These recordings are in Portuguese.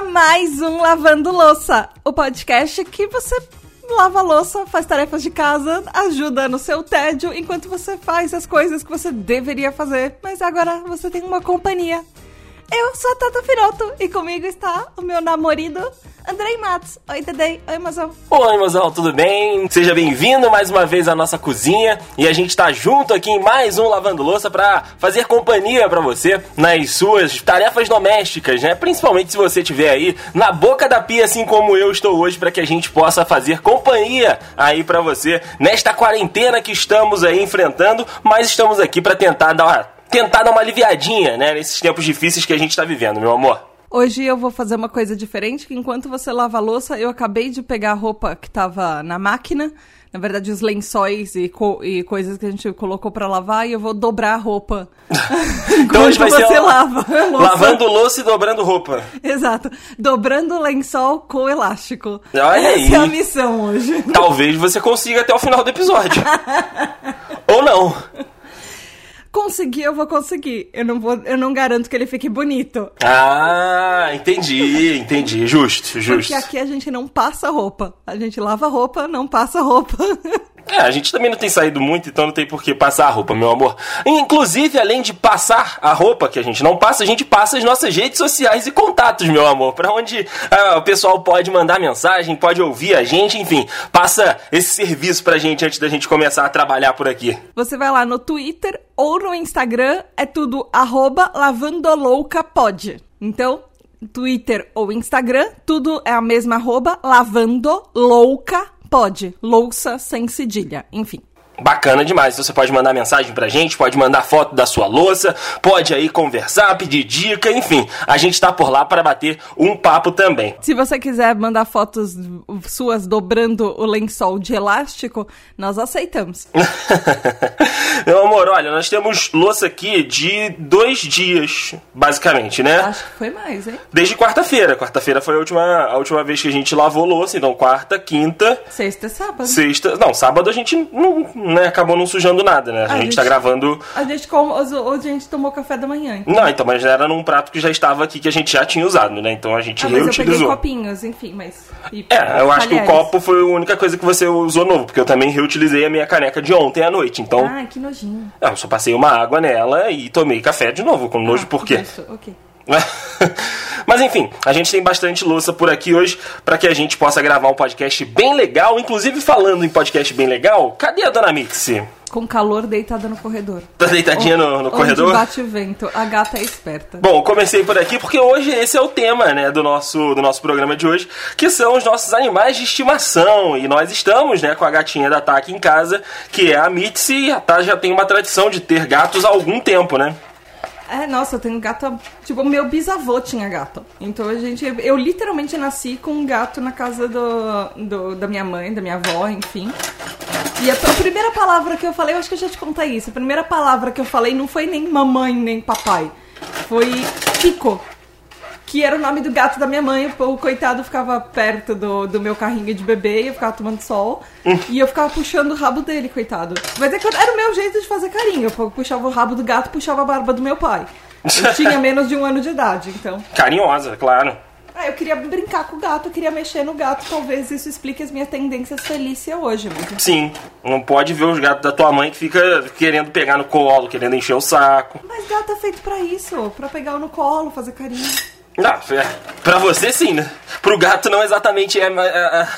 mais um Lavando Louça, o podcast que você lava louça, faz tarefas de casa, ajuda no seu tédio enquanto você faz as coisas que você deveria fazer, mas agora você tem uma companhia. Eu sou a Tata Firoto e comigo está o meu namorado Andrei Matos. Oi, Dedei. Oi, mozão. Oi, mozão, tudo bem? Seja bem-vindo mais uma vez à nossa cozinha e a gente tá junto aqui em mais um Lavando Louça para fazer companhia para você nas suas tarefas domésticas, né? Principalmente se você estiver aí na boca da pia, assim como eu estou hoje, para que a gente possa fazer companhia aí para você nesta quarentena que estamos aí enfrentando, mas estamos aqui para tentar dar uma tentar dar uma aliviadinha, né, nesses tempos difíceis que a gente tá vivendo, meu amor. Hoje eu vou fazer uma coisa diferente, que enquanto você lava a louça, eu acabei de pegar a roupa que tava na máquina, na verdade os lençóis e, co e coisas que a gente colocou para lavar, e eu vou dobrar a roupa. então hoje vai você ser lava. Louça. Lavando louça e dobrando roupa. Exato. Dobrando o lençol com elástico. Olha Essa aí. é a missão hoje. Talvez você consiga até o final do episódio. Ou não. Conseguir, eu vou conseguir. Eu não, vou, eu não garanto que ele fique bonito. Ah, entendi, entendi. Justo, justo. Porque aqui a gente não passa roupa. A gente lava roupa, não passa roupa. É, a gente também não tem saído muito, então não tem por que passar a roupa, meu amor. Inclusive, além de passar a roupa que a gente não passa, a gente passa as nossas redes sociais e contatos, meu amor. Pra onde ah, o pessoal pode mandar mensagem, pode ouvir a gente, enfim. Passa esse serviço pra gente antes da gente começar a trabalhar por aqui. Você vai lá no Twitter ou no Instagram, é tudo arroba lavandoloucapod. Então, Twitter ou Instagram, tudo é a mesma arroba lavandoloucapod. Louça sem cedilha, enfim. Bacana demais. Você pode mandar mensagem pra gente, pode mandar foto da sua louça, pode aí conversar, pedir dica, enfim. A gente tá por lá para bater um papo também. Se você quiser mandar fotos suas dobrando o lençol de elástico, nós aceitamos. Meu amor, olha, nós temos louça aqui de dois dias, basicamente, né? Acho que foi mais, hein? Desde quarta-feira. Quarta-feira foi a última, a última vez que a gente lavou louça, então quarta, quinta. Sexta e sábado. Sexta. Não, sábado a gente não né, acabou não sujando nada, né? A, a gente, gente tá gravando. A gente, com, hoje a gente tomou café da manhã. Então. Não, então, mas era num prato que já estava aqui, que a gente já tinha usado, né? Então a gente ah, mas reutilizou. Eu peguei copinhos, enfim, mas. é, eu acho que o copo foi a única coisa que você usou novo, porque eu também reutilizei a minha caneca de ontem à noite, então. Ah, que nojinho. eu só passei uma água nela e tomei café de novo, com nojo ah, por quê? Isso, ok. Mas enfim, a gente tem bastante louça por aqui hoje para que a gente possa gravar um podcast bem legal. Inclusive, falando em podcast bem legal, cadê a dona Mixi? Com calor deitada no corredor. Tá deitadinha o, no, no corredor? bate vento. A gata é esperta. Bom, comecei por aqui porque hoje esse é o tema, né, do nosso, do nosso programa de hoje, que são os nossos animais de estimação. E nós estamos, né, com a gatinha da Tá aqui em casa, que é a Mitzi. A Tá já tem uma tradição de ter gatos há algum tempo, né? É, nossa, eu tenho gato. Tipo, meu bisavô tinha gato. Então a gente. Eu literalmente nasci com um gato na casa do, do da minha mãe, da minha avó, enfim. E a, a, primeira palavra que eu falei, eu acho que eu já te contei isso. A primeira palavra que eu falei não foi nem mamãe, nem papai. Foi Pico. Que era o nome do gato da minha mãe. O coitado ficava perto do, do meu carrinho de bebê e eu ficava tomando sol. e eu ficava puxando o rabo dele, coitado. Mas é que era o meu jeito de fazer carinho. Eu puxava o rabo do gato puxava a barba do meu pai. Eu tinha menos de um ano de idade, então. Carinhosa, claro. Ah, eu queria brincar com o gato, eu queria mexer no gato. Talvez isso explique as minhas tendências felícia hoje, mas... Sim, não pode ver os gatos da tua mãe que fica querendo pegar no colo, querendo encher o saco. Mas gato é feito para isso, para pegar no colo, fazer carinho. Não, é, pra você sim, né? Pro gato não exatamente é a,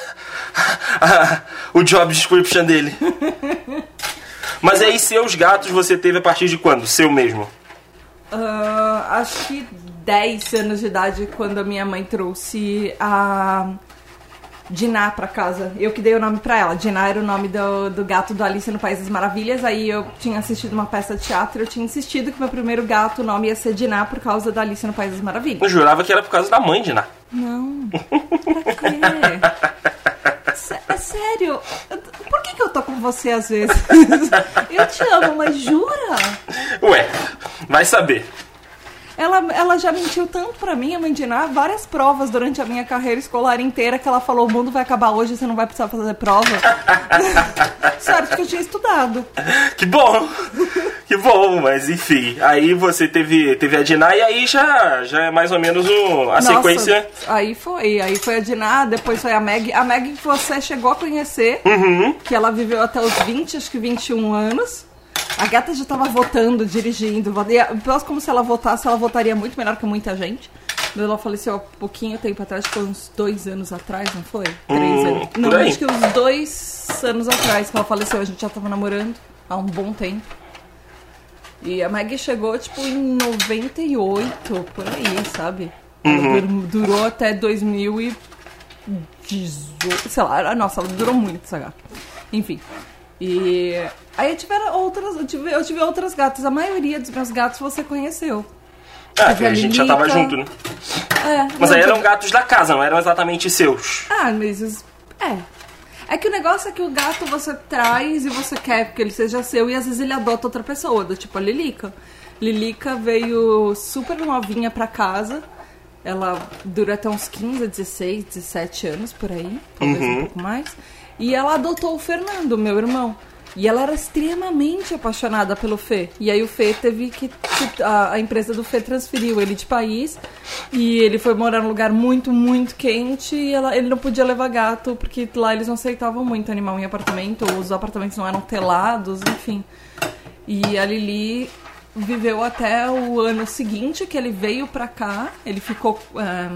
a, a, o job description dele. Mas aí, seus gatos você teve a partir de quando? Seu mesmo? Uh, acho que 10 anos de idade, quando a minha mãe trouxe a Diná pra casa. Eu que dei o nome pra ela. Diná era o nome do, do gato do Alice no País das Maravilhas. Aí eu tinha assistido uma peça de teatro eu tinha insistido que meu primeiro gato, o nome ia ser Diná por causa da Alice no País das Maravilhas. Eu jurava que era por causa da mãe, Diná. Não. Pra quê? É sério. Por que, que eu tô com você às vezes? Eu te amo, mas jura? Ué, vai saber. Ela, ela já mentiu tanto pra mim, a Mandiná, várias provas durante a minha carreira escolar inteira que ela falou: o mundo vai acabar hoje, você não vai precisar fazer prova. Certo que eu tinha estudado. Que bom! Que bom, mas enfim. Aí você teve, teve a Diná e aí já, já é mais ou menos o, a Nossa, sequência. Aí foi, aí foi a Diná, depois foi a Meg. A Meg que você chegou a conhecer, Uhum. que ela viveu até os 20, acho que 21 anos. A gata já tava votando, dirigindo. Quase como se ela votasse, ela votaria muito melhor que muita gente. Ela faleceu há pouquinho tempo atrás, foi uns dois anos atrás, não foi? Três Hum, anos. Não, acho que uns dois anos atrás que ela faleceu. A gente já tava namorando há um bom tempo. E a Maggie chegou, tipo, em 98, por aí, sabe? Uhum. dur- durou até 2018, sei lá, nossa, ela durou muito essa gata. Enfim. E aí tiveram outras, eu tive, eu tive outras gatas. A maioria dos meus gatos você conheceu. Ah, Teve a gente já tava junto, né? É, Mas aí eram gatos da casa, não eram exatamente seus. Ah, mas. É. É que o negócio é que o gato você traz e você quer que ele seja seu e às vezes ele adota outra pessoa, do tipo a Lilica. Lilica veio super novinha pra casa. Ela dura até uns 15, 16, 17 anos por aí, talvez um pouco mais. E ela adotou o Fernando, meu irmão. E ela era extremamente apaixonada pelo Fê. E aí o Fê teve que. A, a empresa do Fê transferiu ele de país. E ele foi morar num lugar muito, muito quente. E ela, ele não podia levar gato, porque lá eles não aceitavam muito animal em apartamento. Os apartamentos não eram telados, enfim. E a Lili viveu até o ano seguinte que ele veio pra cá. Ele ficou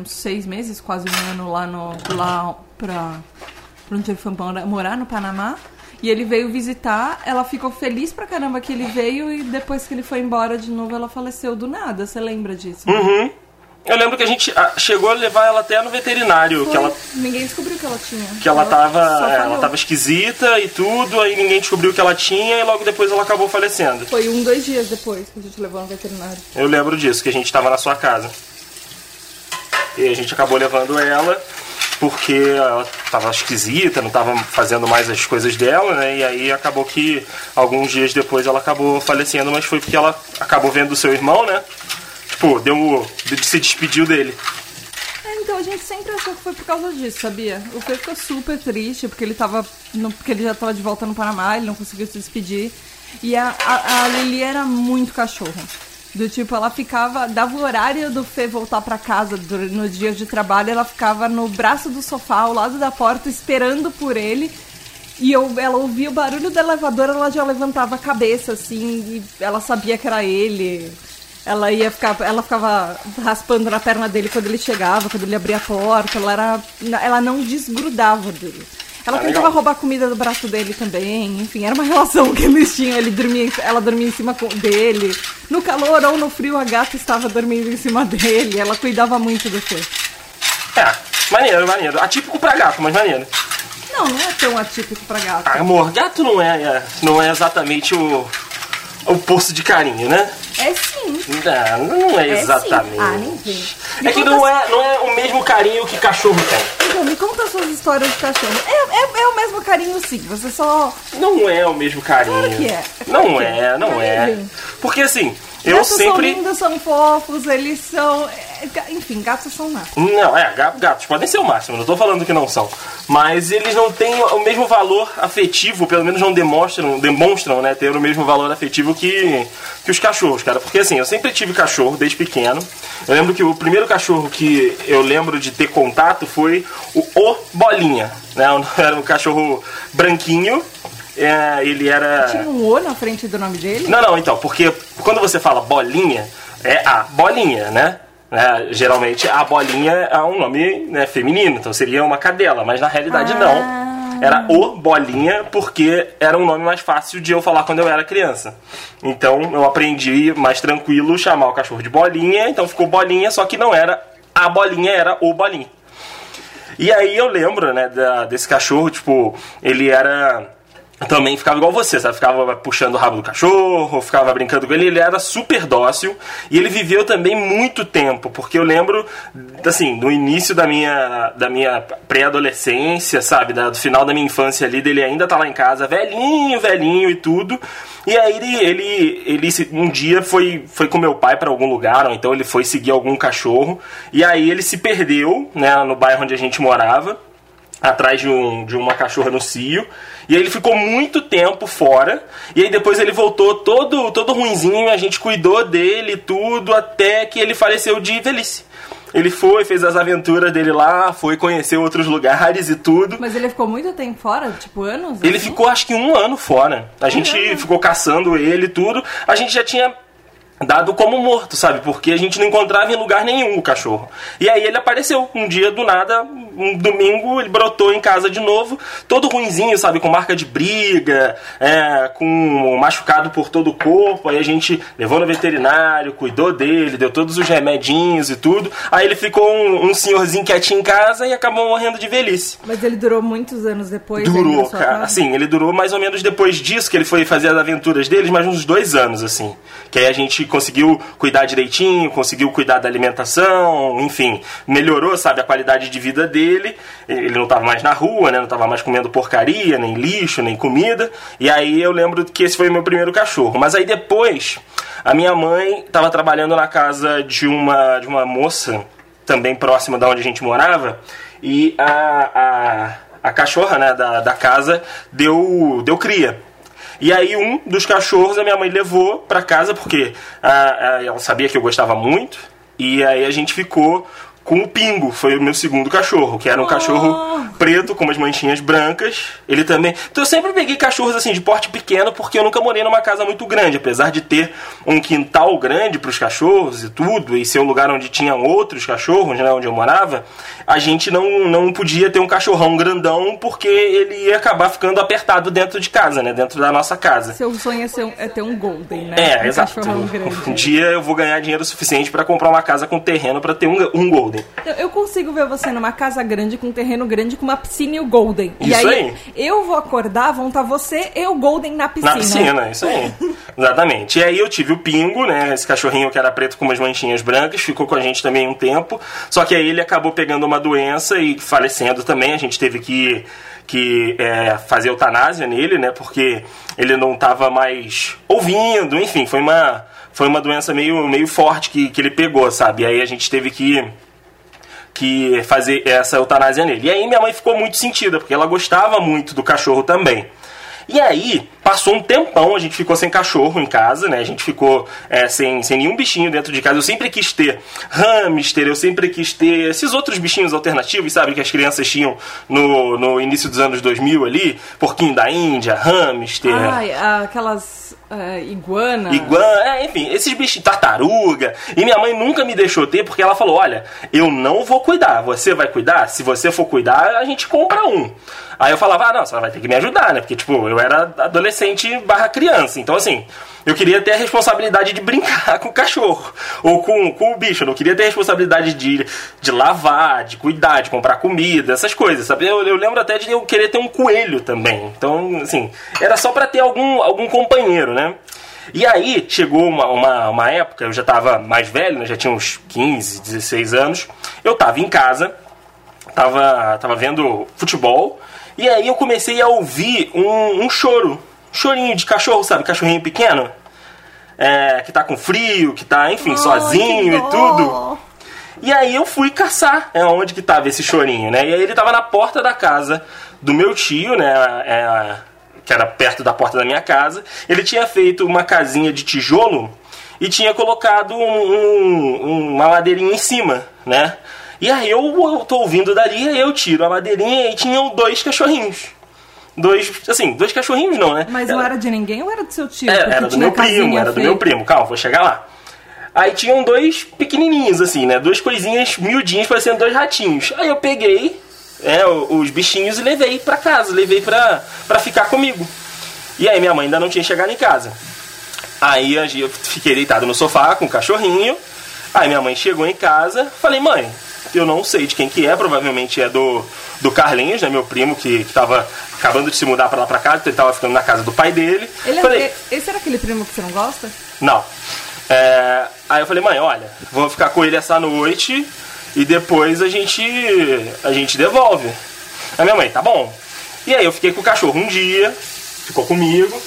uns seis meses, quase um ano lá no lá pra, pra onde ele foi mora- morar no Panamá. E ele veio visitar, ela ficou feliz pra caramba que ele veio e depois que ele foi embora de novo ela faleceu do nada. Você lembra disso? Uhum. Eu lembro que a gente ah, chegou a levar ela até no veterinário, que Foi. ela Ninguém descobriu que ela tinha. que ela tava, só é, ela tava esquisita e tudo, aí ninguém descobriu que ela tinha e logo depois ela acabou falecendo. Foi um, dois dias depois que a gente levou no veterinário. Eu lembro disso, que a gente tava na sua casa. E a gente acabou levando ela porque ela tava esquisita, não tava fazendo mais as coisas dela, né? E aí acabou que alguns dias depois ela acabou falecendo, mas foi porque ela acabou vendo o seu irmão, né? Tipo, deu se despediu dele. É, então a gente sempre achou que foi por causa disso, sabia? O Fê ficou super triste porque ele tava. No, porque ele já tava de volta no Panamá, ele não conseguiu se despedir. E a, a, a Lili era muito cachorro. Do tipo, ela ficava. Dava o horário do Fê voltar pra casa no dia de trabalho, ela ficava no braço do sofá, ao lado da porta, esperando por ele. E eu, ela ouvia o barulho do elevador, ela já levantava a cabeça, assim, e ela sabia que era ele. Ela ia ficar, ela ficava raspando na perna dele quando ele chegava, quando ele abria a porta. Ela era, ela não desgrudava dele. Ela Ah, tentava legal. roubar comida do braço dele também. Enfim, era uma relação que eles tinham. Ele dormia, ela dormia em cima dele. No calor ou no frio, a gata estava dormindo em cima dele. Ela cuidava muito do Fê. É, maneiro, maneiro. Atípico pra gato, mas maneiro. Não, não é tão atípico pra gato. Ah, amor, gato não é, é, não é exatamente o, o poço de carinho, né? É sim. Não, não é É sim. exatamente. Ah, nem. É que não é, não é o mesmo carinho que cachorro tem. Então, me conta suas histórias de cachorro. É, é, é o mesmo carinho, sim. Você só. Não é o mesmo carinho. Claro que é. Não é, é. não é. vem. Porque assim, eu gatos são sempre. lindos, são fofos, eles são. é, Enfim, gatos são nada. Não, é, ga- gatos podem ser o máximo, não tô falando que não são. Mas eles não têm o mesmo valor afetivo, pelo menos não demonstram, demonstram, né, ter o mesmo valor afetivo que, que os cachorros, cara. Porque assim, eu sempre tive cachorro desde pequeno. Eu lembro que o primeiro cachorro que eu lembro de ter contato foi o O Bolinha, né? Era um cachorro branquinho. É, ele era. Tinha um O na frente do nome dele? Não, não, então, porque quando você fala bolinha, é a bolinha, né? É, geralmente a bolinha é um nome né, feminino, então seria uma cadela, mas na realidade Ah. não. Era o bolinha porque era um nome mais fácil de eu falar quando eu era criança. Então eu aprendi mais tranquilo chamar o cachorro de bolinha, então ficou bolinha, só que não era a bolinha, era o bolinha. E aí eu lembro, né, da- desse cachorro, tipo, ele era. Também ficava igual você, sabe? Ficava puxando o rabo do cachorro, ficava brincando com ele. Ele era super dócil e ele viveu também muito tempo, porque eu lembro, assim, no início da minha, da minha pré-adolescência, sabe? Da- do final da minha infância ali, dele ainda tá lá em casa, velhinho, velhinho e tudo. E aí ele, ele, ele um dia foi, foi com meu pai para algum lugar, ou então ele foi seguir algum cachorro. E aí ele se perdeu, né, no bairro onde a gente morava atrás de, um, de uma cachorra no cio. E aí ele ficou muito tempo fora. E aí depois ele voltou todo, todo ruinzinho. A gente cuidou dele tudo até que ele faleceu de velhice. Ele foi, fez as aventuras dele lá, foi conhecer outros lugares e tudo. Mas ele ficou muito tempo fora? Tipo, anos? Ele assim? ficou acho que um ano fora. A gente Caramba. ficou caçando ele e tudo. A gente já tinha dado como morto, sabe? Porque a gente não encontrava em lugar nenhum o cachorro. E aí ele apareceu um dia do nada, um domingo, ele brotou em casa de novo, todo ruinzinho, sabe? Com marca de briga, é, com machucado por todo o corpo. Aí a gente levou no veterinário, cuidou dele, deu todos os remedinhos e tudo. Aí ele ficou um, um senhorzinho quietinho em casa e acabou morrendo de velhice. Mas ele durou muitos anos depois? Durou, cara. Assim, ele durou mais ou menos depois disso, que ele foi fazer as aventuras deles, mais uns dois anos, assim. Que aí a gente conseguiu cuidar direitinho, conseguiu cuidar da alimentação, enfim, melhorou, sabe, a qualidade de vida dele. Ele não tava mais na rua, né? Não tava mais comendo porcaria, nem lixo, nem comida. E aí eu lembro que esse foi o meu primeiro cachorro. Mas aí depois, a minha mãe tava trabalhando na casa de uma, de uma moça, também próxima da onde a gente morava, e a, a, a cachorra né, da, da casa deu, deu cria. E aí um dos cachorros a minha mãe levou pra casa porque ah, ah, ela sabia que eu gostava muito. E aí a gente ficou com o Pingo, foi o meu segundo cachorro, que era um Oh. cachorro preto com umas manchinhas brancas. Ele também. Então eu sempre peguei cachorros assim de porte pequeno porque eu nunca morei numa casa muito grande, apesar de ter um quintal grande para os cachorros e tudo, e ser um lugar onde tinham outros cachorros, né, onde eu morava. A gente não, não podia ter um cachorrão grandão porque ele ia acabar ficando apertado dentro de casa, né, dentro da nossa casa. Seu sonho é, ser é ter um Golden, né? É, um exato. cachorrão grande. Um dia eu vou ganhar dinheiro suficiente para comprar uma casa com terreno para ter um, um Golden. Eu, eu consigo ver você numa casa grande, com um terreno grande, com uma piscina e o Golden. e Isso aí, aí. eu vou acordar, vão estar você e o Golden na piscina. Na piscina, isso aí. Exatamente. E aí eu tive o Pingo, né? Esse cachorrinho que era preto com umas manchinhas brancas, ficou com a gente também um tempo. Só que aí ele acabou pegando uma doença e falecendo também. A gente teve que, que é, fazer eutanásia nele, né? Porque ele não estava mais ouvindo, enfim, foi uma, foi uma doença meio, meio forte que, que ele pegou, sabe? E aí a gente teve que que fazer essa eutanásia nele. E aí minha mãe ficou muito sentida, porque ela gostava muito do cachorro também. E aí, passou um tempão, a gente ficou sem cachorro em casa, né? A gente ficou é, sem, sem nenhum bichinho dentro de casa. Eu sempre quis ter hamster, eu sempre quis ter esses outros bichinhos alternativos, sabe? Que as crianças tinham no, no início dos anos 2000 ali. Porquinho da Índia, hamster. Ai, aquelas é, iguana. Iguana, é, enfim, esses bichinhos, tartaruga. E minha mãe nunca me deixou ter porque ela falou: Olha, eu não vou cuidar, você vai cuidar? Se você for cuidar, a gente compra um. Aí eu falava: Ah, não, você vai ter que me ajudar, né? Porque, tipo, eu era adolescente barra criança. Então, assim, eu queria ter a responsabilidade de brincar com o cachorro ou com, com o bicho. Eu não queria ter a responsabilidade de, de lavar, de cuidar, de comprar comida, essas coisas, sabe? Eu, eu lembro até de eu querer ter um coelho também. Então, assim, era só pra ter algum, algum companheiro, né? E aí chegou uma, uma, uma época, eu já tava mais velho, né? já tinha uns 15, 16 anos. Eu tava em casa, tava, tava vendo futebol, e aí eu comecei a ouvir um, um choro. Chorinho de cachorro, sabe? Cachorrinho pequeno. É, que tá com frio, que tá, enfim, Ai, sozinho e tudo. E aí eu fui caçar é, onde que tava esse chorinho, né? E aí ele tava na porta da casa do meu tio, né? é, que era perto da porta da minha casa. Ele tinha feito uma casinha de tijolo e tinha colocado um- um- uma madeirinha em cima, né? E aí eu, eu tô ouvindo dali, aí eu tiro a madeirinha e tinham dois cachorrinhos. Dois, assim, dois cachorrinhos não, né? Mas não era de ninguém ou era do seu tio? É, Porque era do meu primo, era do feita. meu primo. Calma, vou chegar lá. Aí tinham dois pequenininhos, assim, né? Duas coisinhas miudinhas, parecendo dois ratinhos. Aí eu peguei é, os bichinhos e levei pra casa, levei pra, pra ficar comigo. E aí minha mãe ainda não tinha chegado em casa. Aí eu fiquei deitado no sofá com o cachorrinho. Aí minha mãe chegou em casa, falei, mãe, eu não sei de quem que é, provavelmente é do, do Carlinhos, né? Meu primo que, que tava acabando de se mudar pra lá pra casa, então ele tava ficando na casa do pai dele. Ele é- falei, Esse era aquele primo que você não gosta? não. É, aí eu falei, mãe, olha, vou ficar com ele essa noite e depois a gente a gente devolve. Aí minha mãe, tá bom. E aí eu fiquei com o cachorro um dia, ficou comigo.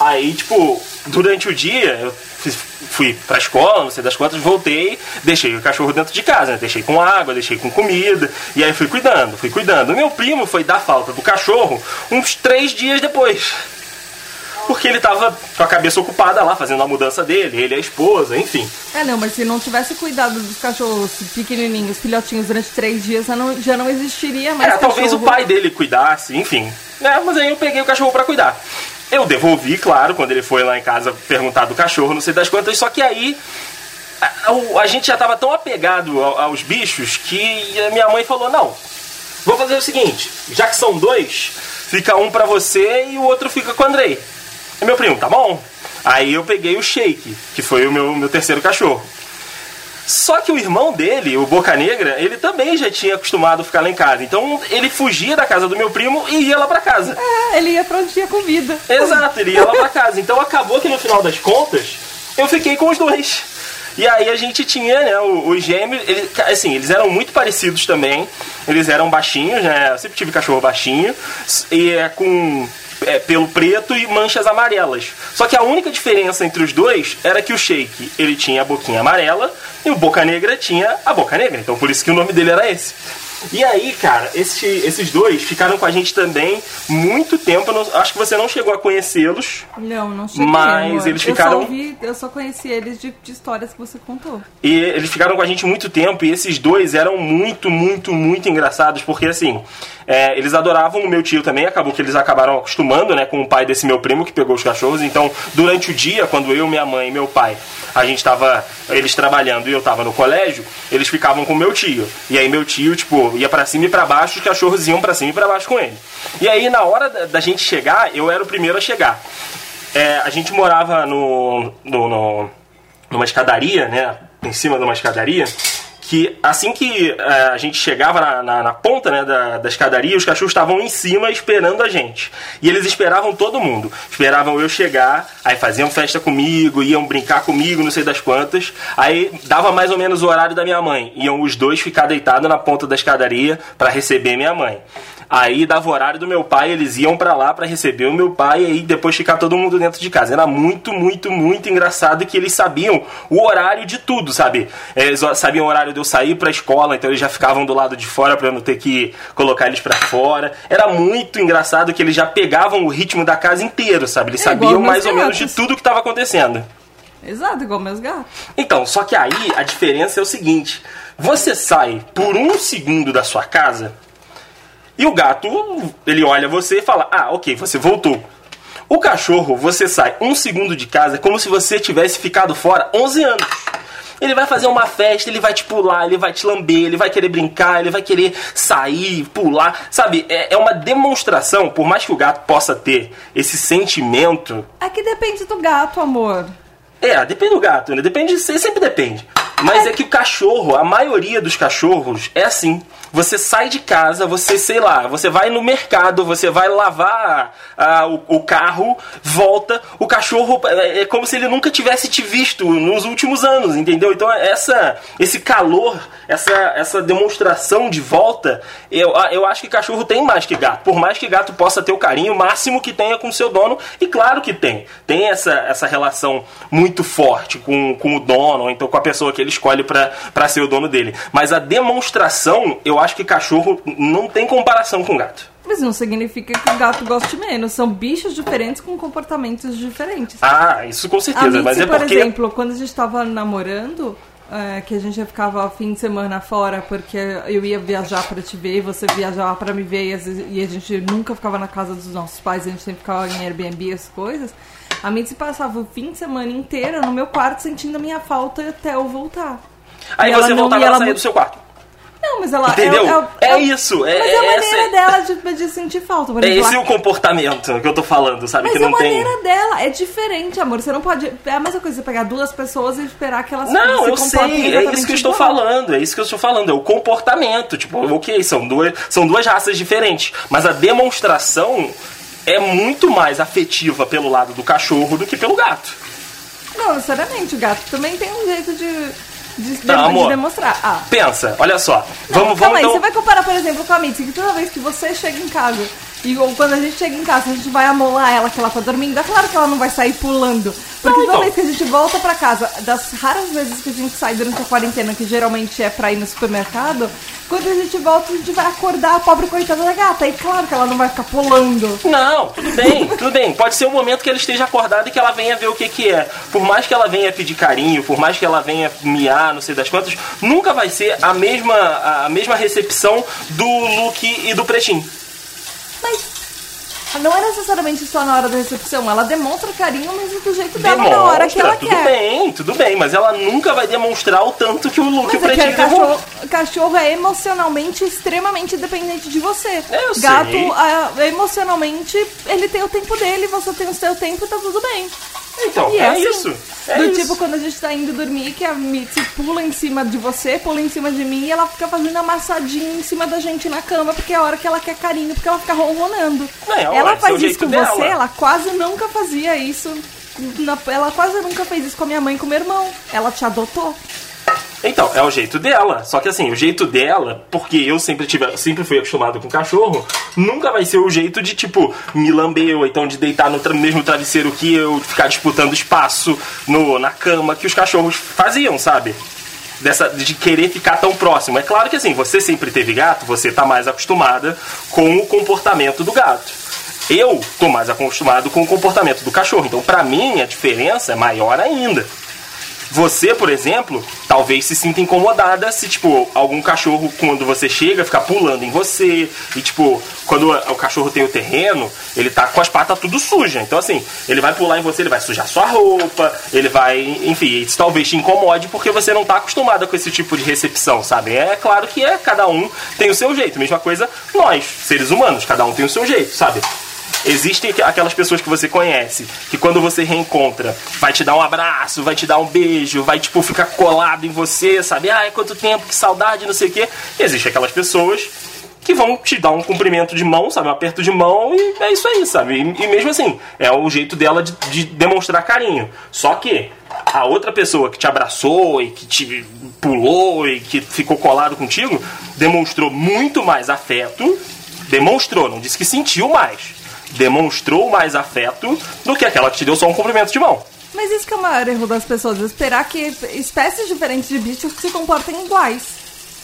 Aí, tipo, durante o dia, eu fui, pra escola, não sei das quantas, voltei, deixei o cachorro dentro de casa, né? Deixei com água, deixei com comida, e aí fui cuidando, fui cuidando. O meu primo foi dar falta do cachorro uns três dias depois. Porque ele tava com a cabeça ocupada lá, fazendo a mudança dele, ele e a esposa, enfim. É, não, mas se não tivesse cuidado dos cachorros pequenininhos, filhotinhos, durante três dias, já não, já não existiria mais É, talvez o cachorro. pai dele cuidasse, enfim. É, mas aí eu peguei o cachorro pra cuidar. Eu devolvi, claro, quando ele foi lá em casa perguntar do cachorro, não sei das quantas, só que aí a, o- a gente já tava tão apegado ao- aos bichos que a minha mãe falou: não, vou fazer o seguinte, já que são dois, fica um pra você e o outro fica com o Andrei. E meu primo, tá bom? Aí eu peguei o Shake, que foi o meu, meu terceiro cachorro. Só que o irmão dele, o Boca Negra, ele também já tinha acostumado a ficar lá em casa. Então ele fugia da casa do meu primo e ia lá pra casa. É, ele ia pra onde tinha comida. Exato, ele ia lá pra casa. Então acabou que no final das contas, eu fiquei com os dois. E aí a gente tinha, né, o- os gêmeos, ele, assim, eles eram muito parecidos também. Eles eram baixinhos, né? Eu sempre tive cachorro baixinho. E é com é, pelo preto e manchas amarelas. Só que a única diferença entre os dois era que o Shake, ele tinha a boquinha amarela e o Boca Negra tinha a boca negra. Então por isso que o nome dele era esse. E aí, cara, esse- esses dois ficaram com a gente também muito tempo. Eu não- acho que você não chegou a conhecê-los. Não, não cheguei, Mas amor. eles Eu ficaram- só, ouvi, eu só conheci eles de, de histórias que você contou. E eles ficaram com a gente muito tempo. E esses dois eram muito, muito, muito engraçados. Porque, assim, é, eles adoravam o meu tio também. Acabou que eles acabaram acostumando, né, com o pai desse meu primo que pegou os cachorros. Então, durante o dia, quando eu, minha mãe e meu pai, a gente tava, eles trabalhando e eu tava no colégio, eles ficavam com o meu tio. E aí, meu tio, tipo, ia pra cima e pra baixo, os cachorros iam pra cima e pra baixo com ele. E aí, na hora da, da gente chegar, eu era o primeiro a chegar. É, a gente morava no, no, no- numa escadaria, né? Em cima de uma escadaria. Que assim que é, a gente chegava na, na- na ponta né, da, da escadaria, os cachorros estavam em cima esperando a gente. E eles esperavam todo mundo. Esperavam eu chegar, aí faziam festa comigo, iam brincar comigo, não sei das quantas. Aí dava mais ou menos o horário da minha mãe. Iam os dois ficar deitados na ponta da escadaria para receber minha mãe. Aí dava o horário do meu pai, eles iam pra lá pra receber o meu pai e aí depois ficar todo mundo dentro de casa. Era muito, muito, muito engraçado que eles sabiam o horário de tudo, sabe? Eles sabiam o horário de eu sair pra escola, então eles já ficavam do lado de fora pra eu não ter que colocar eles pra fora. Era muito engraçado que eles já pegavam o ritmo da casa inteiro, sabe? Eles É, sabiam mais ou menos de tudo que estava acontecendo. Exato, igual meus gatos. Então, só que aí a diferença é o seguinte: você sai por um segundo da sua casa e o gato, ele olha você e fala: Ah, ok, você voltou. O cachorro, você sai um segundo de casa como se você tivesse ficado fora 11 anos. Ele vai fazer uma festa, ele vai te pular, ele vai te lamber, ele vai querer brincar, ele vai querer sair, pular. Sabe, é, é uma demonstração, por mais que o gato possa ter esse sentimento É que depende do gato, amor. é, depende do gato, né? Depende, sempre depende. Mas é que o cachorro, a maioria dos cachorros é assim. Você sai de casa, você, sei lá, você vai no mercado, você vai lavar ah, o, o carro, volta, o cachorro é, é como se ele nunca tivesse te visto nos últimos anos, entendeu? Então essa, esse calor, essa, essa demonstração de volta, eu, eu acho que cachorro tem mais que gato. Por mais que gato possa ter o carinho máximo que tenha com seu dono, e claro que tem. Tem essa, essa relação muito forte com, com o dono, ou então com a pessoa que ele escolhe para ser o dono dele. Mas a demonstração, eu acho que cachorro não tem comparação com gato. Mas não significa que o gato goste menos. São bichos diferentes com comportamentos diferentes. Ah, isso com A certeza, Mitzi, mas é por porque. exemplo, quando a gente tava namorando, é, que a gente ficava fim de semana fora, porque eu ia viajar pra te ver, você viajava pra me ver, e, vezes- e a gente nunca ficava na casa dos nossos pais, a gente sempre ficava em Airbnb, as coisas. A Mitzi passava o fim de semana inteiro no meu quarto sentindo a minha falta até eu voltar. Aí E você voltava e a ela mu- do seu quarto. Não, mas ela. Entendeu? É, É isso, é- mas é é a essa- maneira dela de, de sentir falta. Por É exemplo, esse a- o comportamento que eu tô falando, sabe? Mas que é a não tem. maneira dela, é diferente, amor. Você não pode. É a mesma coisa você pegar duas pessoas e esperar que elas Não, se eu sei, é isso que eu estou igual. falando, é isso que eu estou falando, é o comportamento. Tipo, ok, são duas, são duas raças diferentes, mas a demonstração é muito mais afetiva pelo lado do cachorro do que pelo gato. Não, necessariamente. O gato também tem um jeito de, de, de- Não, de amor. demonstrar. Ah. Pensa, olha só. Não, vamos, calma vamos aí, então. você vai comparar, por exemplo, com a Mitzi, que toda vez que você chega em casa E ou quando a gente chega em casa, a gente vai amolar ela que ela tá dormindo. É claro que ela não vai sair pulando. Porque Não, toda então. vez que a gente volta pra casa, das raras vezes que a gente sai durante a quarentena, que geralmente é pra ir no supermercado, quando a gente volta, a gente vai acordar a pobre coitada da gata. E claro que ela não vai ficar pulando. Não, tudo bem, tudo bem. Pode ser um momento que ela esteja acordada e que ela venha ver o que que é. Por mais que ela venha pedir carinho, por mais que ela venha miar, não sei das quantas, nunca vai ser a mesma, a mesma recepção do Luke e do Pretinho. Mas não é necessariamente só na hora da recepção. Ela demonstra carinho mesmo do jeito dela na hora que ela tudo quer. bem, tudo bem, mas ela nunca vai demonstrar o tanto que o Luke o Mas é que cachorro, cachorro é emocionalmente extremamente dependente de você. Eu sei. Gato, ah, emocionalmente, ele tem o tempo dele, você tem o seu tempo e tá tudo bem. Então, E é, assim, isso. É do isso. tipo, quando a gente tá indo dormir, que a Mitzi pula em cima de você, pula em cima de mim e ela fica fazendo amassadinha em cima da gente na cama, porque é a hora que ela quer carinho, porque ela fica ronronando. É, ó, ela faz isso com dela. você, ela quase nunca fazia isso. na- ela quase nunca fez isso com a minha mãe e com meu irmão. Ela te adotou. Então, é o jeito dela. Só que assim, o jeito dela, porque eu sempre tive, sempre fui acostumado com cachorro, nunca vai ser o jeito de, tipo, me lamber, ou então de deitar no tra- mesmo travesseiro que eu, de ficar disputando espaço no, na cama que os cachorros faziam, sabe? Dessa, de querer ficar tão próximo. É claro que assim, você sempre teve gato, você tá mais acostumada com o comportamento do gato. Eu tô mais acostumado com o comportamento do cachorro. Então, pra mim, a diferença é maior ainda. Você, por exemplo, talvez se sinta incomodada se, tipo, algum cachorro, quando você chega, ficar pulando em você. E, tipo, quando o cachorro tem o terreno, ele tá com as patas tudo sujas. Então, assim, ele vai pular em você, ele vai sujar sua roupa, ele vai. Enfim, isso talvez te incomode porque você não tá acostumada com esse tipo de recepção, sabe? É claro que é, cada um tem o seu jeito. Mesma coisa nós, seres humanos, cada um tem o seu jeito, sabe? Existem aquelas pessoas que você conhece, que quando você reencontra, vai te dar um abraço, vai te dar um beijo, vai, tipo, ficar colado em você, sabe? Ai, quanto tempo, que saudade, não sei o quê. Existem aquelas pessoas que vão te dar um cumprimento de mão, sabe? Um aperto de mão e é isso aí, sabe? E, e mesmo assim, é o jeito dela de, de demonstrar carinho. Só que a outra pessoa que te abraçou e que te pulou e que ficou colado contigo, demonstrou muito mais afeto. Demonstrou, não disse que sentiu mais demonstrou mais afeto do que aquela que te deu só um cumprimento de mão. Mas isso que é o maior erro das pessoas, esperar que espécies diferentes de bichos se comportem iguais.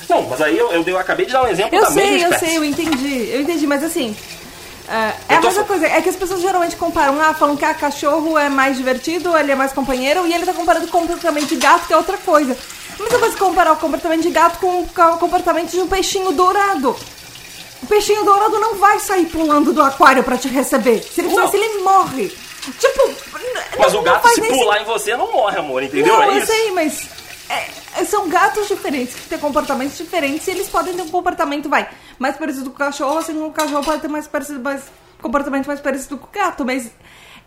Não, mas aí eu, eu, eu acabei de dar um exemplo Eu da mesma sei, eu espécie. sei, eu entendi. Eu entendi, mas assim. é, é Eu a mesma coisa, é que as pessoas geralmente comparam, ah, falam que a cachorro é mais divertido, ele é mais companheiro, e ele tá comparando com o comportamento de gato, que é outra coisa. Mas você vai comparar o comportamento de gato com o comportamento de um peixinho dourado. O peixinho dourado não vai sair pulando do aquário pra te receber. Se ele faz, ele morre. Tipo, Mas não- o gato, se pular em você, não morre, amor, entendeu? não, é eu isso. sei, mas é, são gatos diferentes que têm comportamentos diferentes e eles podem ter um comportamento, vai, mais parecido com o cachorro, assim como o cachorro pode ter mais parecido, mais, comportamento mais parecido com o gato, mas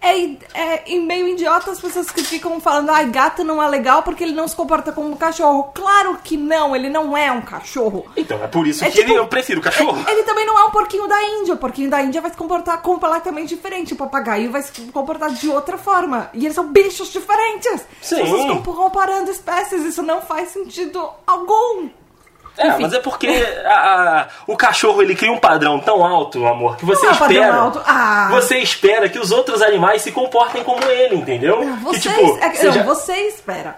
é, é em meio idiota as pessoas que ficam falando, ai, gato não é legal porque ele não se comporta como um cachorro. Claro que não, ele não é um cachorro. Então, é por isso É que tipo- eu prefiro cachorro. Ele também não é um porquinho da Índia. O porquinho da Índia vai se comportar completamente diferente. O papagaio vai se comportar de outra forma. E eles são bichos diferentes. Sim. Vocês estão comparando espécies. Isso não faz sentido algum. É, Enfim. mas é porque a- a- o cachorro ele cria um padrão tão alto, amor, que você é um padrão espera. alto. Ah. Você espera que os outros animais se comportem como ele, entendeu? Você, que tipo, é, seja, não, você espera.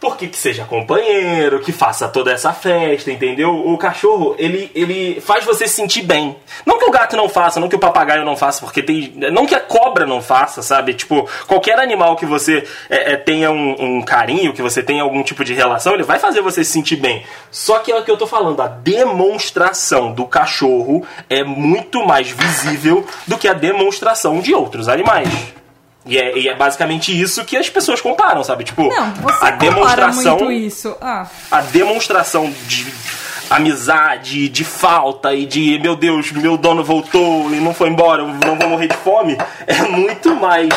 Porque que seja companheiro, que faça toda essa festa, entendeu? O cachorro, ele, ele faz você se sentir bem. Não que o gato não faça, não que o papagaio não faça, porque tem. Não que a cobra não faça, sabe? Tipo, qualquer animal que você é, é, tenha um, um carinho, que você tenha algum tipo de relação, ele vai fazer você se sentir bem. Só que é o que eu tô falando, a demonstração do cachorro é muito mais visível do que a demonstração de outros animais. E é, e é basicamente isso que as pessoas comparam, sabe? Tipo, Não, você a demonstração muito isso. Ah, a demonstração de amizade, de falta e de meu Deus, meu dono voltou e não foi embora, eu não vou morrer de fome, é muito mais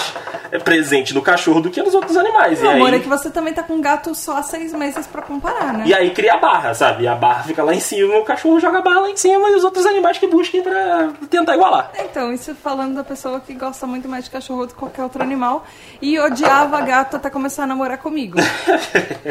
presente no cachorro do que nos outros animais. E amor, aí, é que você também tá com um gato só há seis meses pra comparar, né? E aí cria a barra, sabe? E a barra fica lá em cima, o cachorro joga a barra lá em cima e os outros animais que busquem pra tentar igualar. Então, isso falando da pessoa que gosta muito mais de cachorro do que qualquer outro animal e odiava gato até começar a namorar comigo.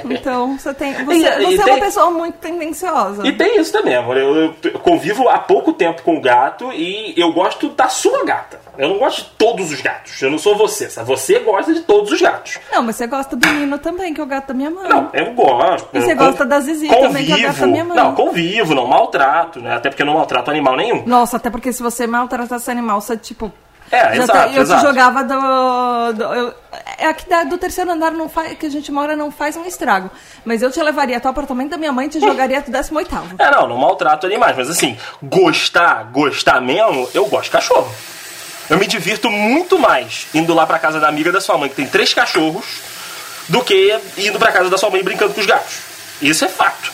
Então, você tem. Você, E- e você é tem- uma pessoa muito tendenciosa. E tem isso também, amor. Eu, eu convivo há pouco tempo com o gato e eu gosto da sua gata. Eu não gosto de todos os gatos. Eu não sou você, sabe? Você gosta de todos os gatos. Não, mas você gosta do Nino também, que é o gato da minha mãe. Não, eu gosto. E você gosta da Zizi também, que é a gata da minha mãe. Não, convivo, não maltrato, né? Até porque eu não maltrato animal nenhum. Nossa, até porque se você maltratasse animal, você, tipo. É, já exato, tá- eu exato. te jogava do. do eu- é aqui da- do terceiro andar não faz, que a gente mora não faz um estrago. Mas eu te levaria até o apartamento da minha mãe e te jogaria do 18. É, não, não maltrato animais, mas assim, gostar, gostar mesmo, eu gosto de cachorro. Eu me divirto muito mais indo lá pra casa da amiga da sua mãe, que tem três cachorros, do que indo pra casa da sua mãe brincando com os gatos. Isso é fato.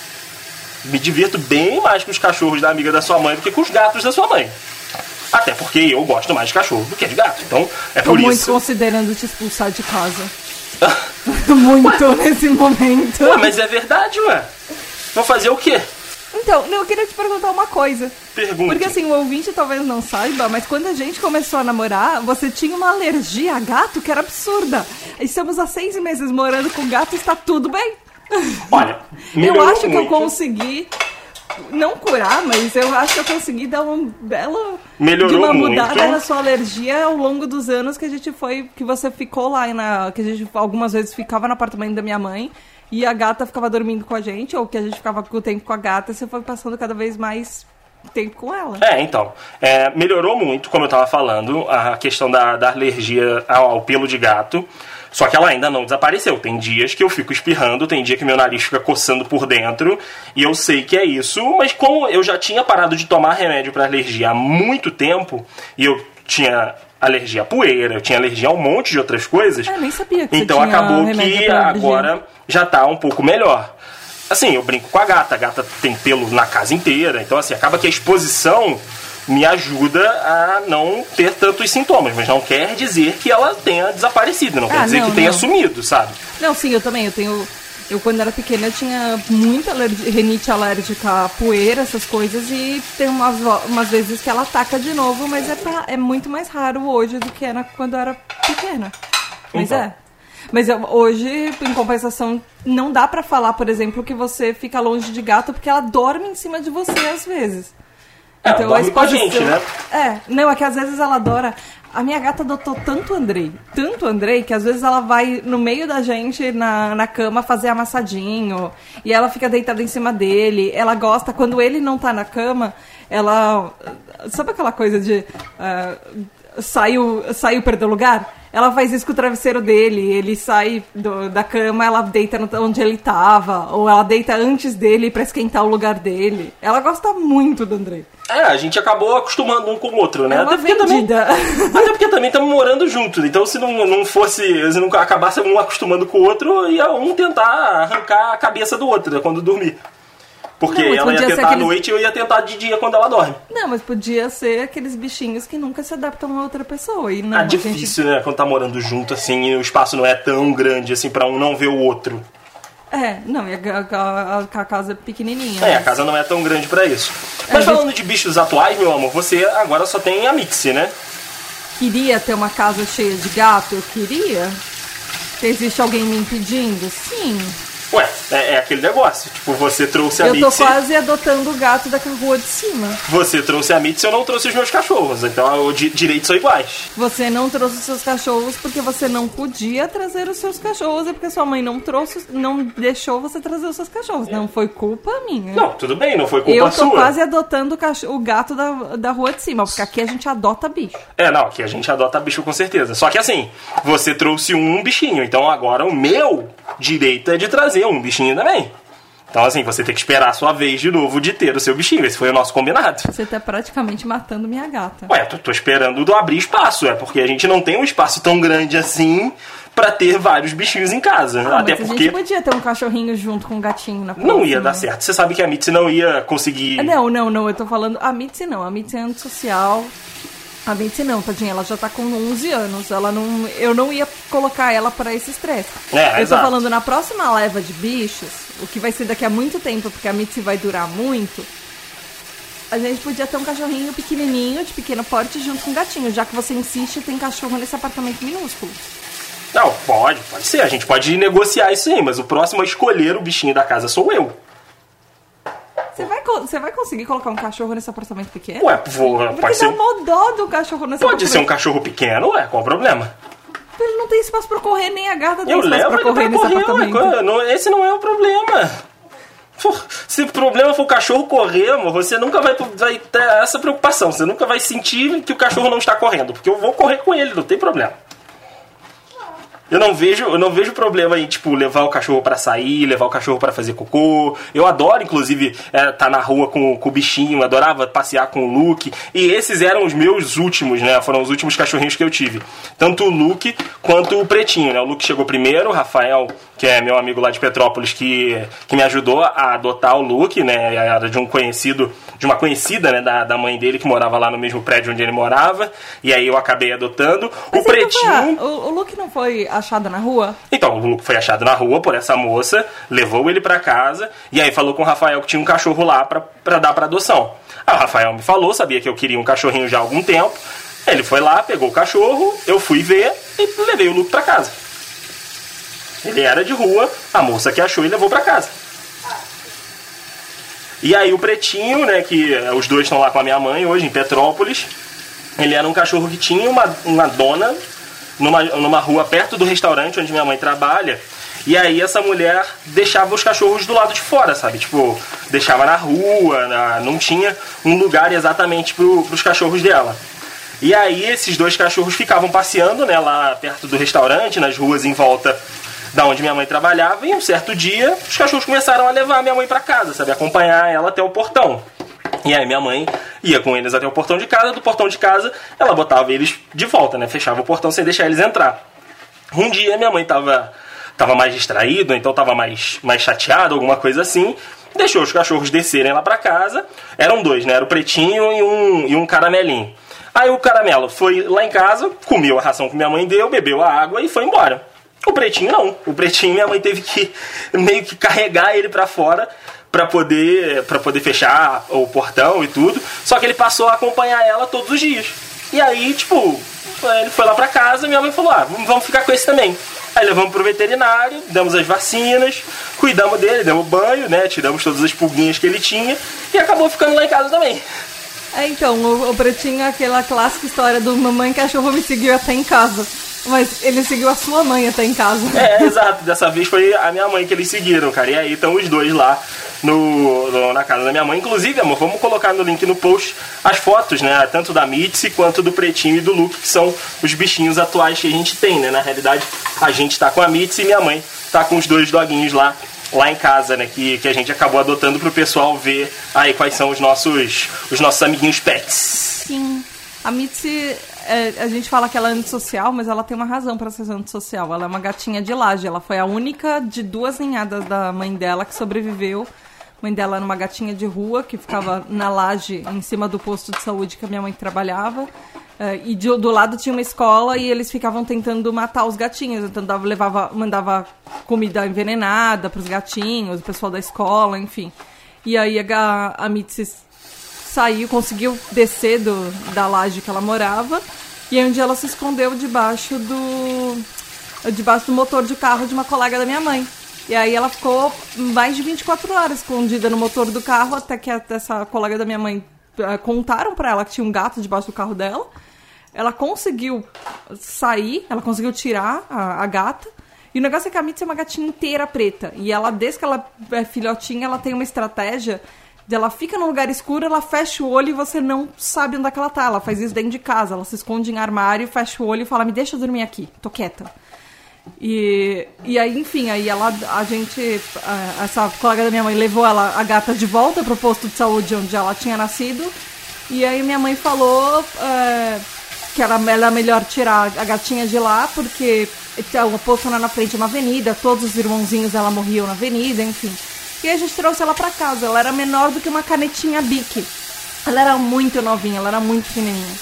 Me divirto bem mais com os cachorros da amiga da sua mãe do que com os gatos da sua mãe. Até porque eu gosto mais de cachorro do que de gato. Então, é Tô por muito isso. considerando te expulsar de casa. muito nesse momento. Ué, mas é verdade, ué. Vou fazer o quê? Então, eu queria te perguntar uma coisa. Pergunta. Porque assim, o ouvinte talvez não saiba, mas quando a gente começou a namorar, você tinha uma alergia a gato que era absurda. Estamos há seis meses morando com gato e está tudo bem. Olha, Eu acho que eu muito. consegui. Não curar, mas eu acho que eu consegui dar uma bela. Melhorou de uma muito. mudada na sua alergia ao longo dos anos que a gente foi. Que você ficou lá na. Que a gente algumas vezes ficava no apartamento da minha mãe e a gata ficava dormindo com a gente, ou que a gente ficava com o tempo com a gata você foi passando cada vez mais tempo com ela. É, então. é, melhorou muito, como eu tava falando, a questão da, da alergia ao, ao pelo de gato. Só que ela ainda não desapareceu. Tem dias que eu fico espirrando, tem dia que meu nariz fica coçando por dentro, e eu sei que é isso, mas como eu já tinha parado de tomar remédio para alergia há muito tempo, e eu tinha alergia à poeira, eu tinha alergia a um monte de outras coisas. Ah, nem sabia que Então acabou que agora já tá um pouco melhor. Assim, eu brinco com a gata, a gata tem pelo na casa inteira, então assim, acaba que a exposição me ajuda a não ter tantos sintomas, mas não quer dizer que ela tenha desaparecido, não quer Ah, dizer não, que tenha não. sumido, sabe? Não, sim, eu também. Eu tenho. Eu, quando era pequena, eu tinha muita alergia, renite alérgica a poeira, essas coisas, e tem umas, umas vezes que ela ataca de novo, mas é, pra- é muito mais raro hoje do que era quando eu era pequena. Mas Então. é. Mas eu- hoje, em compensação, não dá pra falar, por exemplo, que você fica longe de gato porque ela dorme em cima de você às vezes. É, com a gente, né? É, não, é que às vezes ela adora. A minha gata adotou tanto Andrei, tanto Andrei, que às vezes ela vai no meio da gente na, na cama fazer amassadinho. E ela fica deitada em cima dele. Ela gosta, quando ele não tá na cama, ela. Sabe aquela coisa de. ah, saiu, saiu perdeu lugar? Ela faz isso com o travesseiro dele, ele sai do- da cama, ela deita no- onde ele tava, ou ela deita antes dele pra esquentar o lugar dele. Ela gosta muito do Andrei. É, a gente acabou acostumando um com o outro, né? É uma Até porque também, vendida. até porque também estamos morando juntos, então se não, não fosse, se não acabasse um acostumando com o outro, ia um tentar arrancar a cabeça do outro né, quando dormir. Porque Não, ela ia tentar à aqueles- noite e eu ia tentar de dia quando ela dorme. Não, mas podia ser aqueles bichinhos que nunca se adaptam a outra pessoa. E não, Ah, a gente- difícil, né? Quando tá morando junto, assim, e o espaço não é tão grande, assim, pra um não ver o outro. É, não, e a, a- a- a casa é pequenininha. É, a mas- casa não é tão grande pra isso. Mas É, falando de bichos atuais, meu amor, você agora só tem a Mixie, né? Queria ter uma casa cheia de gato? Eu queria. Existe alguém me impedindo? Sim. Ué, é, é aquele negócio. Tipo, você trouxe a Eu tô Mitzi. quase adotando o gato da rua de cima. Você trouxe a Mitzi, eu não trouxe os meus cachorros. Então, os di- direitos são iguais. Você não trouxe os seus cachorros porque você não podia trazer os seus cachorros e porque sua mãe não trouxe, não deixou você trazer os seus cachorros. Não foi culpa minha. Não, tudo bem, não foi culpa Eu tô sua. quase adotando o, cacho- o gato da, da rua de cima, porque aqui a gente adota bicho. É, não, que a gente adota bicho com certeza. Só que assim, você trouxe um bichinho, então agora o meu direito é de trazer um bichinho também. Então, assim, você tem que esperar a sua vez de novo de ter o seu bichinho. Esse foi o nosso combinado. Você tá praticamente matando minha gata. Ué, tô, tô esperando do abrir espaço, é porque a gente não tem um espaço tão grande assim pra ter vários bichinhos em casa. Ah, Até mas a porque gente podia ter um cachorrinho junto com um gatinho na não ia dar certo. Você sabe que a Mitzi não ia conseguir. Não, não, não, eu tô falando. A Mitzi não, a Mitzi é antissocial. A Mitzi não, tadinha, ela já tá com 11 anos. Ela não, eu não ia colocar ela para esse estresse. É, eu exato. tô falando na próxima leva de bichos, o que vai ser daqui a muito tempo, porque a Mitzi vai durar muito. A gente podia ter um cachorrinho pequenininho, de pequeno porte, junto com um gatinho, já que você insiste, tem cachorro nesse apartamento minúsculo. Não, pode, pode ser. A gente pode negociar isso aí, mas o próximo a escolher o bichinho da casa sou eu. Você vai, você vai conseguir colocar um cachorro nesse apartamento pequeno? Ué, vou, Porque pode ser. dá um- dó do cachorro nesse Pode ser um cachorro pequeno, ué, qual o problema? Ele não tem espaço pra correr, nem a gata tem Eu espaço levo pra ele correr pra nesse correr, ué, apartamento. não- esse não é o problema. Se o problema for o cachorro correr, amor, você nunca vai, vai ter essa preocupação. Você nunca vai sentir que o cachorro não está correndo, porque eu vou correr com ele, não tem problema. Eu não vejo, eu não vejo problema em tipo levar o cachorro pra sair, levar o cachorro pra fazer cocô. Eu adoro, inclusive, estar tá na rua com, com o bichinho. Adorava passear com o Luke. E esses eram os meus últimos, né? Foram os últimos cachorrinhos que eu tive. Tanto o Luke quanto o Pretinho, né? O Luke chegou primeiro, o Rafael, que é meu amigo lá de Petrópolis, que, que me ajudou a adotar o Luke, né? Era de um conhecido, de uma conhecida, né? Da, da mãe dele que morava lá no mesmo prédio onde ele morava. E aí eu acabei adotando. Mas o não foi Pretinho. o, o Luke não foi achado na rua? Então, o Luke foi achado na rua por essa moça, levou ele pra casa e aí falou com o Rafael que tinha um cachorro lá pra, pra dar pra adoção. Aí o Rafael me falou, sabia que eu queria um cachorrinho já há algum tempo. Ele foi lá, pegou o cachorro, eu fui ver e levei o Luke pra casa. Ele era de rua, a moça que achou e levou pra casa. E aí o Pretinho, né, que eh, os dois estão lá com a minha mãe hoje em Petrópolis, ele era um cachorro que tinha uma, uma dona numa, numa rua perto do restaurante onde minha mãe trabalha. E aí essa mulher deixava os cachorros do lado de fora, sabe? Tipo, deixava na rua, na- não tinha um lugar exatamente pro, pros cachorros dela. E aí esses dois cachorros ficavam passeando, né, lá perto do restaurante, nas ruas em volta da onde minha mãe trabalhava, e um certo dia os cachorros começaram a levar minha mãe para casa, sabe, acompanhar ela até o portão. E aí minha mãe ia com eles até o portão de casa, do portão de casa ela botava eles de volta, né, fechava o portão sem deixar eles entrar. Um dia minha mãe tava, tava mais distraída, então tava mais, mais chateada, alguma coisa assim. Deixou os cachorros descerem lá pra casa. Eram dois, né? Era o pretinho e um, e um caramelinho. Aí o caramelo foi lá em casa, comeu a ração que minha mãe deu, bebeu a água e foi embora. O pretinho não. O pretinho minha mãe teve que meio que carregar ele pra fora pra poder para poder fechar o portão e tudo. Só que ele passou a acompanhar ela todos os dias. E aí, tipo, ele foi lá pra casa e minha mãe falou: "Ah, vamos ficar com esse também". Aí levamos pro veterinário, damos as vacinas, cuidamos dele, demos banho, né, tiramos todas as pulguinhas que ele tinha e acabou ficando lá em casa também. É, então, o, o Pretinho é aquela clássica história do mamãe cachorro me seguiu até em casa. Mas ele seguiu a sua mãe até em casa. É, exato. Dessa vez foi a minha mãe que eles seguiram, cara. E aí estão os dois lá no, no- na casa da minha mãe. Inclusive, amor, vamos colocar no link no post as fotos, né? Tanto da Mitzi quanto do Pretinho e do Luke, que são os bichinhos atuais que a gente tem, né? Na realidade, a gente tá com a Mitzi e minha mãe tá com os dois doguinhos lá. Lá em casa, né? Que, que a gente acabou adotando pro pessoal ver aí quais são os nossos, os nossos amiguinhos pets. Sim. A Mitzi, é, a gente fala que ela é antissocial, mas ela tem uma razão pra ser antissocial. Ela é uma gatinha de laje. Ela foi a única de duas ninhadas da mãe dela que sobreviveu. A mãe dela era uma gatinha de rua que ficava na laje em cima do posto de saúde que a minha mãe trabalhava. É, e de- do lado tinha uma escola e eles ficavam tentando matar os gatinhos. Então dava, levava, mandava comida envenenada pros gatinhos, o pessoal da escola, enfim. E aí a, a saiu, conseguiu descer do, da laje que ela morava. E aí um dia ela se escondeu debaixo do. debaixo do motor de carro de uma colega da minha mãe. E aí ela ficou mais de 24 horas escondida no motor do carro, até que essa colega da minha mãe eh, contaram pra ela que tinha um gato debaixo do carro dela. Ela conseguiu sair, ela conseguiu tirar a, a gata. E o negócio é que a Mitzi é uma gatinha inteira preta. E ela, desde que ela é filhotinha, ela tem uma estratégia ela fica num lugar escuro, ela fecha o olho e você não sabe onde é que ela tá. Ela faz isso dentro de casa. Ela se esconde em armário, fecha o olho e fala, me deixa dormir aqui, tô quieta. E, e aí, enfim, aí ela, a gente, a- essa colega da minha mãe levou ela, a gata de volta pro posto de saúde onde ela tinha nascido. E aí minha mãe falou é, que era, era melhor tirar a gatinha de lá, porque então, o posto era na frente de uma avenida, todos os irmãozinhos dela morriam na avenida, enfim. E a gente trouxe ela pra casa. Ela era menor do que uma canetinha Bic. Ela era muito novinha, ela era muito pequenininha.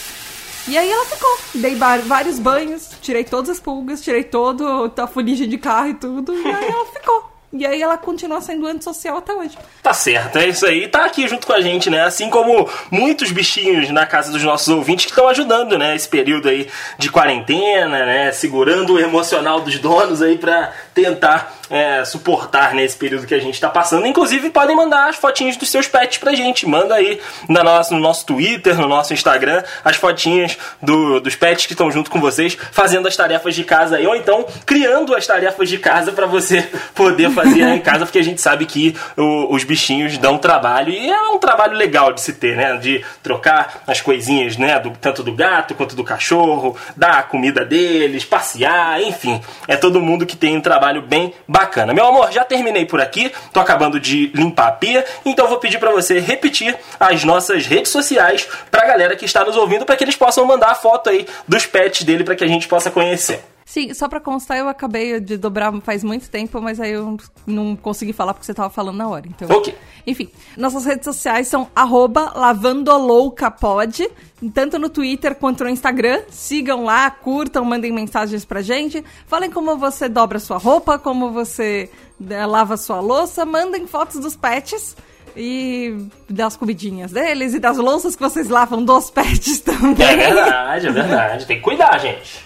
E aí ela ficou. Dei vários banhos, tirei todas as pulgas, tirei todo a fuligem de carro e tudo. E aí ela ficou. E aí ela continua sendo antissocial até hoje. Tá certo, é isso aí. Tá aqui junto com a gente, né? Assim como muitos bichinhos na casa dos nossos ouvintes que estão ajudando, né? Esse período aí de quarentena, né? Segurando o emocional dos donos aí pra tentar é, suportar nesse né, período que a gente está passando. Inclusive, podem mandar as fotinhas dos seus pets pra gente. Manda aí na nossa, no nosso Twitter, no nosso Instagram, as fotinhas do, dos pets que estão junto com vocês, fazendo as tarefas de casa aí, ou então criando as tarefas de casa para você poder fazer em casa, porque a gente sabe que o, os bichinhos dão trabalho e é um trabalho legal de se ter, né? De trocar as coisinhas, né? Do, tanto do gato quanto do cachorro, dar a comida deles, passear, enfim. É todo mundo que tem um trabalho trabalho bem bacana. Meu amor, já terminei por aqui, tô acabando de limpar a pia, então vou pedir para você repetir as nossas redes sociais pra galera que está nos ouvindo para que eles possam mandar a foto aí dos pets dele para que a gente possa conhecer. Sim, só pra constar, eu acabei de dobrar faz muito tempo, mas aí eu não consegui falar porque você tava falando na hora. Então, ok. Enfim, nossas redes sociais são lavandoloucapod, tanto no Twitter quanto no Instagram. Sigam lá, curtam, mandem mensagens pra gente. Falem como você dobra sua roupa, como você né, lava sua louça. Mandem fotos dos pets e das comidinhas deles e das louças que vocês lavam dos pets também. É verdade, é verdade. Tem que cuidar, gente.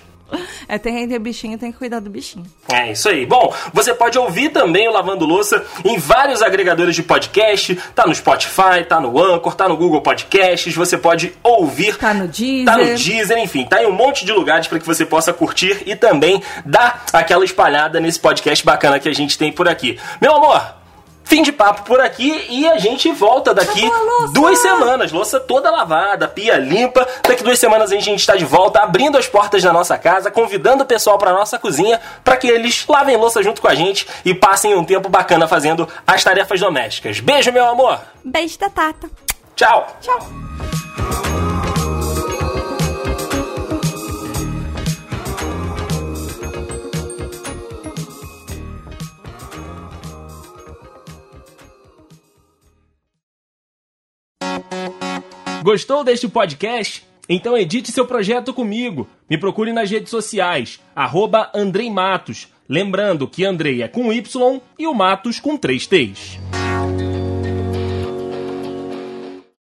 É, tem render bichinho, tem que cuidar do bichinho. É isso aí. Bom, você pode ouvir também o Lavando Louça em vários agregadores de podcast. Tá no Spotify, tá no Anchor, tá no Google Podcasts. Você pode ouvir. Tá no Deezer. Tá no Deezer, enfim. Tá em um monte de lugares para que você possa curtir e também dar aquela espalhada nesse podcast bacana que a gente tem por aqui. Meu amor, Fim de papo por aqui e a gente volta daqui duas semanas. Louça toda lavada, pia limpa. Daqui duas semanas a gente está de volta, abrindo as portas da nossa casa, convidando o pessoal para nossa cozinha para que eles lavem louça junto com a gente e passem um tempo bacana fazendo as tarefas domésticas. Beijo, meu amor. Beijo da Tata. Tchau. Tchau. Gostou deste podcast? Então edite seu projeto comigo. Me procure nas redes sociais, arroba Andrei Matos. Lembrando que Andrei é com Y e o Matos com três T's.